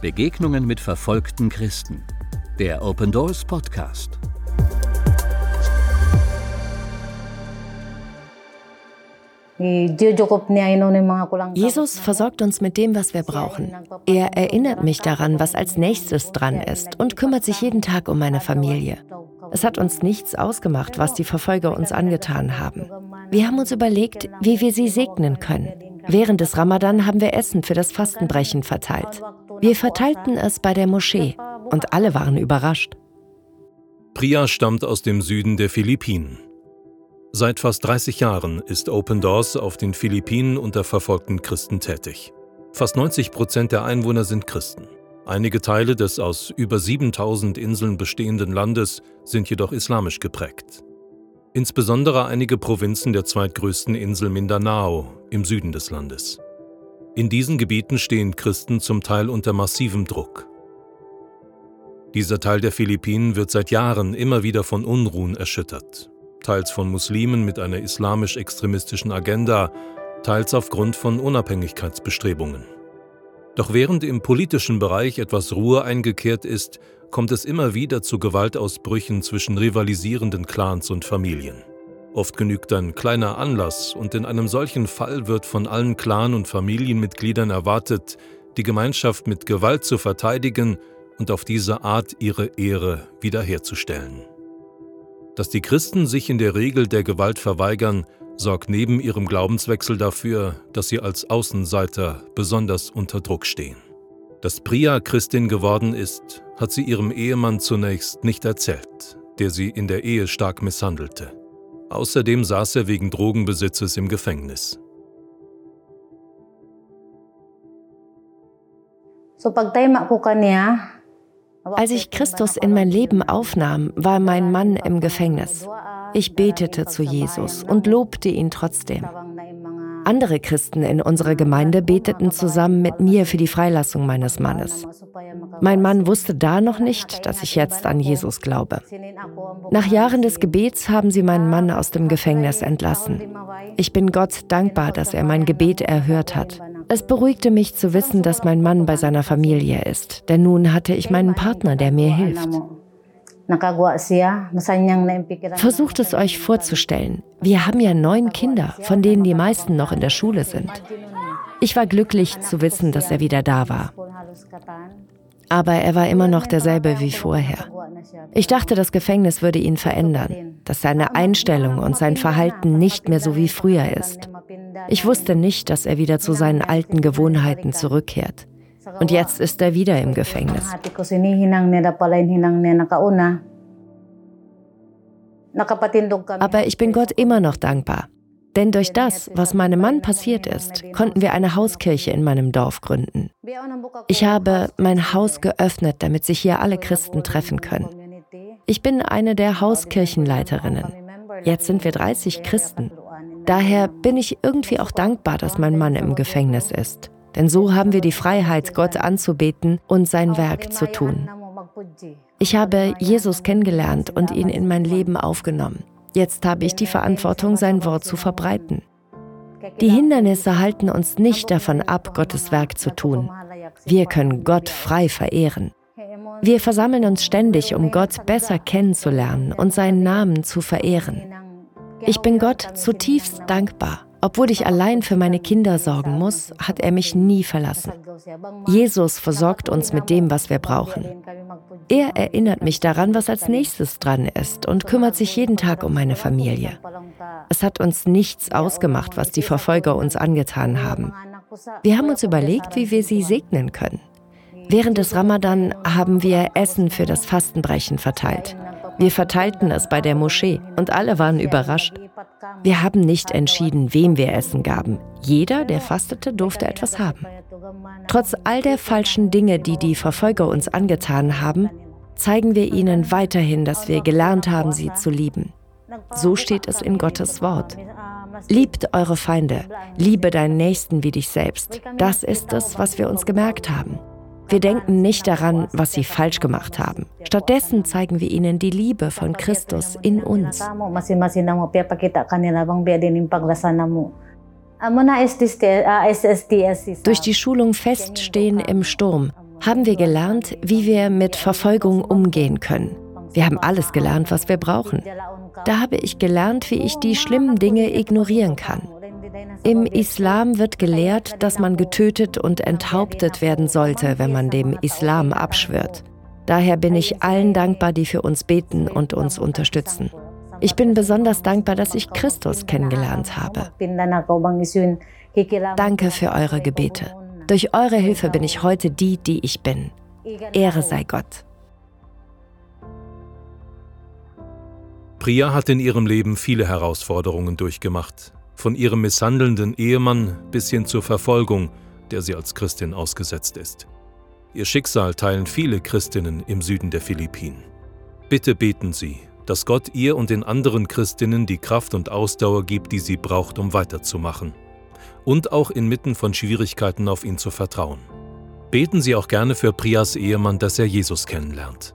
Begegnungen mit verfolgten Christen. Der Open Doors Podcast. Jesus versorgt uns mit dem, was wir brauchen. Er erinnert mich daran, was als nächstes dran ist und kümmert sich jeden Tag um meine Familie. Es hat uns nichts ausgemacht, was die Verfolger uns angetan haben. Wir haben uns überlegt, wie wir sie segnen können. Während des Ramadan haben wir Essen für das Fastenbrechen verteilt. Wir verteilten es bei der Moschee und alle waren überrascht. Priya stammt aus dem Süden der Philippinen. Seit fast 30 Jahren ist Open Doors auf den Philippinen unter verfolgten Christen tätig. Fast 90 Prozent der Einwohner sind Christen. Einige Teile des aus über 7000 Inseln bestehenden Landes sind jedoch islamisch geprägt. Insbesondere einige Provinzen der zweitgrößten Insel Mindanao im Süden des Landes. In diesen Gebieten stehen Christen zum Teil unter massivem Druck. Dieser Teil der Philippinen wird seit Jahren immer wieder von Unruhen erschüttert teils von Muslimen mit einer islamisch-extremistischen Agenda, teils aufgrund von Unabhängigkeitsbestrebungen. Doch während im politischen Bereich etwas Ruhe eingekehrt ist, kommt es immer wieder zu Gewaltausbrüchen zwischen rivalisierenden Clans und Familien. Oft genügt ein kleiner Anlass und in einem solchen Fall wird von allen Clan- und Familienmitgliedern erwartet, die Gemeinschaft mit Gewalt zu verteidigen und auf diese Art ihre Ehre wiederherzustellen. Dass die Christen sich in der Regel der Gewalt verweigern, sorgt neben ihrem Glaubenswechsel dafür, dass sie als Außenseiter besonders unter Druck stehen. Dass Priya Christin geworden ist, hat sie ihrem Ehemann zunächst nicht erzählt, der sie in der Ehe stark misshandelte. Außerdem saß er wegen Drogenbesitzes im Gefängnis. Als ich Christus in mein Leben aufnahm, war mein Mann im Gefängnis. Ich betete zu Jesus und lobte ihn trotzdem. Andere Christen in unserer Gemeinde beteten zusammen mit mir für die Freilassung meines Mannes. Mein Mann wusste da noch nicht, dass ich jetzt an Jesus glaube. Nach Jahren des Gebets haben sie meinen Mann aus dem Gefängnis entlassen. Ich bin Gott dankbar, dass er mein Gebet erhört hat. Es beruhigte mich zu wissen, dass mein Mann bei seiner Familie ist, denn nun hatte ich meinen Partner, der mir hilft. Versucht es euch vorzustellen. Wir haben ja neun Kinder, von denen die meisten noch in der Schule sind. Ich war glücklich zu wissen, dass er wieder da war. Aber er war immer noch derselbe wie vorher. Ich dachte, das Gefängnis würde ihn verändern, dass seine Einstellung und sein Verhalten nicht mehr so wie früher ist. Ich wusste nicht, dass er wieder zu seinen alten Gewohnheiten zurückkehrt. Und jetzt ist er wieder im Gefängnis. Aber ich bin Gott immer noch dankbar. Denn durch das, was meinem Mann passiert ist, konnten wir eine Hauskirche in meinem Dorf gründen. Ich habe mein Haus geöffnet, damit sich hier alle Christen treffen können. Ich bin eine der Hauskirchenleiterinnen. Jetzt sind wir 30 Christen Daher bin ich irgendwie auch dankbar, dass mein Mann im Gefängnis ist. Denn so haben wir die Freiheit, Gott anzubeten und sein Werk zu tun. Ich habe Jesus kennengelernt und ihn in mein Leben aufgenommen. Jetzt habe ich die Verantwortung, sein Wort zu verbreiten. Die Hindernisse halten uns nicht davon ab, Gottes Werk zu tun. Wir können Gott frei verehren. Wir versammeln uns ständig, um Gott besser kennenzulernen und seinen Namen zu verehren. Ich bin Gott zutiefst dankbar. Obwohl ich allein für meine Kinder sorgen muss, hat er mich nie verlassen. Jesus versorgt uns mit dem, was wir brauchen. Er erinnert mich daran, was als nächstes dran ist und kümmert sich jeden Tag um meine Familie. Es hat uns nichts ausgemacht, was die Verfolger uns angetan haben. Wir haben uns überlegt, wie wir sie segnen können. Während des Ramadan haben wir Essen für das Fastenbrechen verteilt. Wir verteilten es bei der Moschee und alle waren überrascht. Wir haben nicht entschieden, wem wir Essen gaben. Jeder, der fastete, durfte etwas haben. Trotz all der falschen Dinge, die die Verfolger uns angetan haben, zeigen wir ihnen weiterhin, dass wir gelernt haben, sie zu lieben. So steht es in Gottes Wort. Liebt eure Feinde, liebe deinen Nächsten wie dich selbst. Das ist es, was wir uns gemerkt haben. Wir denken nicht daran, was sie falsch gemacht haben. Stattdessen zeigen wir ihnen die Liebe von Christus in uns. Durch die Schulung Feststehen im Sturm haben wir gelernt, wie wir mit Verfolgung umgehen können. Wir haben alles gelernt, was wir brauchen. Da habe ich gelernt, wie ich die schlimmen Dinge ignorieren kann. Im Islam wird gelehrt, dass man getötet und enthauptet werden sollte, wenn man dem Islam abschwört. Daher bin ich allen dankbar, die für uns beten und uns unterstützen. Ich bin besonders dankbar, dass ich Christus kennengelernt habe. Danke für eure Gebete. Durch eure Hilfe bin ich heute die, die ich bin. Ehre sei Gott. Priya hat in ihrem Leben viele Herausforderungen durchgemacht, von ihrem misshandelnden Ehemann bis hin zur Verfolgung, der sie als Christin ausgesetzt ist. Ihr Schicksal teilen viele Christinnen im Süden der Philippinen. Bitte beten Sie, dass Gott ihr und den anderen Christinnen die Kraft und Ausdauer gibt, die sie braucht, um weiterzumachen. Und auch inmitten von Schwierigkeiten auf ihn zu vertrauen. Beten Sie auch gerne für Prias Ehemann, dass er Jesus kennenlernt.